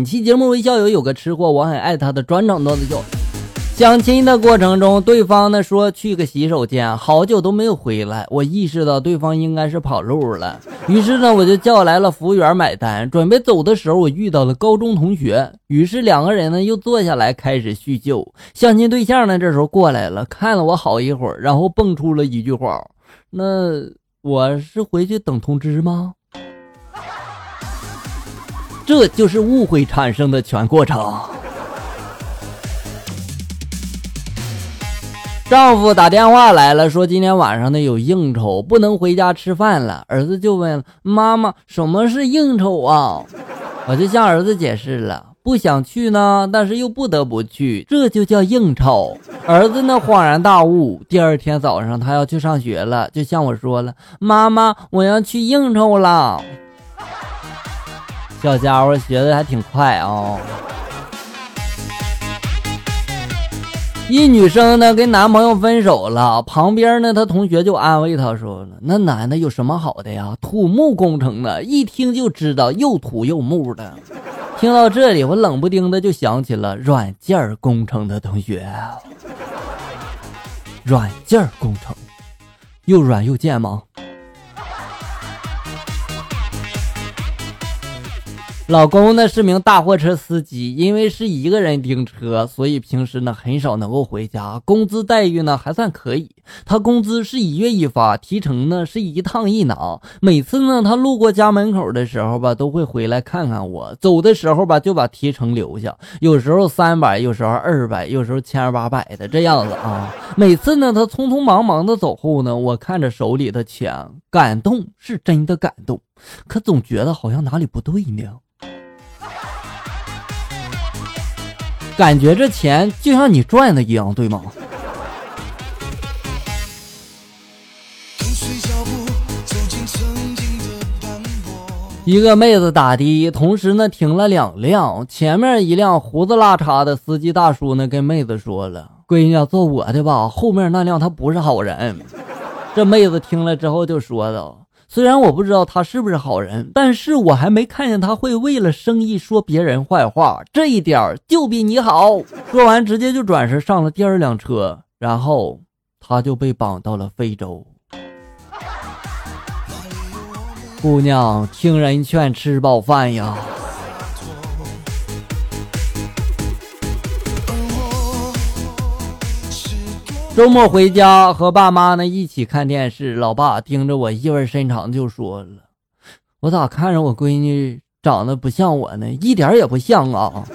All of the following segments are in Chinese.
本期节目微笑友有个吃货，我很爱他的专场段子秀。相亲的过程中，对方呢说去个洗手间，好久都没有回来。我意识到对方应该是跑路了，于是呢我就叫来了服务员买单。准备走的时候，我遇到了高中同学，于是两个人呢又坐下来开始叙旧。相亲对象呢这时候过来了，看了我好一会儿，然后蹦出了一句话：“那我是回去等通知吗？”这就是误会产生的全过程。丈夫打电话来了，说今天晚上呢有应酬，不能回家吃饭了。儿子就问妈妈：“什么是应酬啊？”我就向儿子解释了，不想去呢，但是又不得不去，这就叫应酬。儿子呢恍然大悟。第二天早上他要去上学了，就向我说了：“妈妈，我要去应酬了。”小家伙学的还挺快啊！一女生呢跟男朋友分手了，旁边呢她同学就安慰她说：“那男的有什么好的呀？土木工程的，一听就知道又土又木的。”听到这里，我冷不丁的就想起了软件工程的同学。软件工程，又软又贱吗？老公呢是名大货车司机，因为是一个人盯车，所以平时呢很少能够回家。工资待遇呢还算可以，他工资是一月一发，提成呢是一趟一拿。每次呢他路过家门口的时候吧，都会回来看看我。走的时候吧，就把提成留下，有时候三百，有时候二百，有时候千八百的这样子啊。每次呢他匆匆忙忙的走后呢，我看着手里的钱，感动是真的感动，可总觉得好像哪里不对呢。感觉这钱就像你赚的一样，对吗？一个妹子打的，同时呢停了两辆，前面一辆胡子拉碴的司机大叔呢跟妹子说了：“闺女，坐我的吧，后面那辆他不是好人。”这妹子听了之后就说道。虽然我不知道他是不是好人，但是我还没看见他会为了生意说别人坏话，这一点就比你好。说完，直接就转身上了第二辆车，然后他就被绑到了非洲。姑娘，听人劝，吃饱饭呀。周末回家和爸妈呢一起看电视，老爸盯着我，意味深长就说了：“我咋看着我闺女长得不像我呢？一点也不像啊！”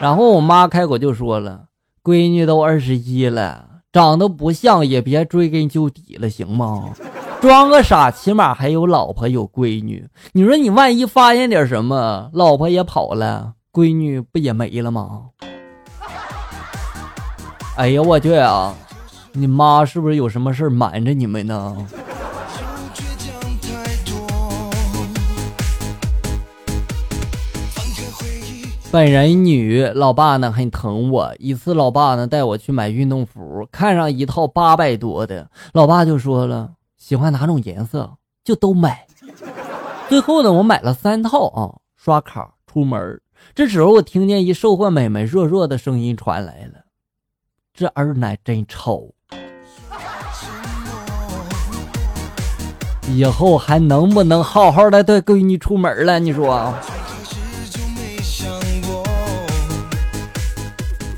然后我妈开口就说了：“闺女都二十一了，长得不像也别追根究底了，行吗？装个傻，起码还有老婆有闺女。你说你万一发现点什么，老婆也跑了，闺女不也没了吗？”哎呀，我去啊！你妈是不是有什么事瞒着你们呢？本人女，老爸呢很疼我。一次，老爸呢带我去买运动服，看上一套八百多的，老爸就说了，喜欢哪种颜色就都买。最后呢，我买了三套啊，刷卡出门。这时候，我听见一售货美眉弱弱的声音传来了：“这二奶真丑。”以后还能不能好好的带闺女出门了？你说。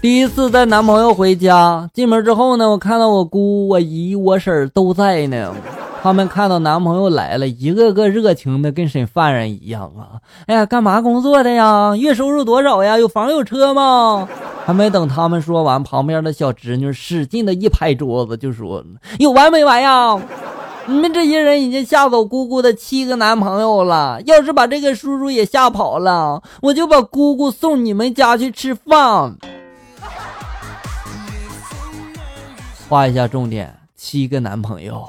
第一次带男朋友回家，进门之后呢，我看到我姑、我姨、我婶都在呢。他们看到男朋友来了，一个个热情的跟审犯人一样啊！哎呀，干嘛工作的呀？月收入多少呀？有房有车吗？还没等他们说完，旁边的小侄女使劲的一拍桌子，就说：“有完没完呀？”你们这些人已经吓走姑姑的七个男朋友了，要是把这个叔叔也吓跑了，我就把姑姑送你们家去吃饭。画一下重点，七个男朋友。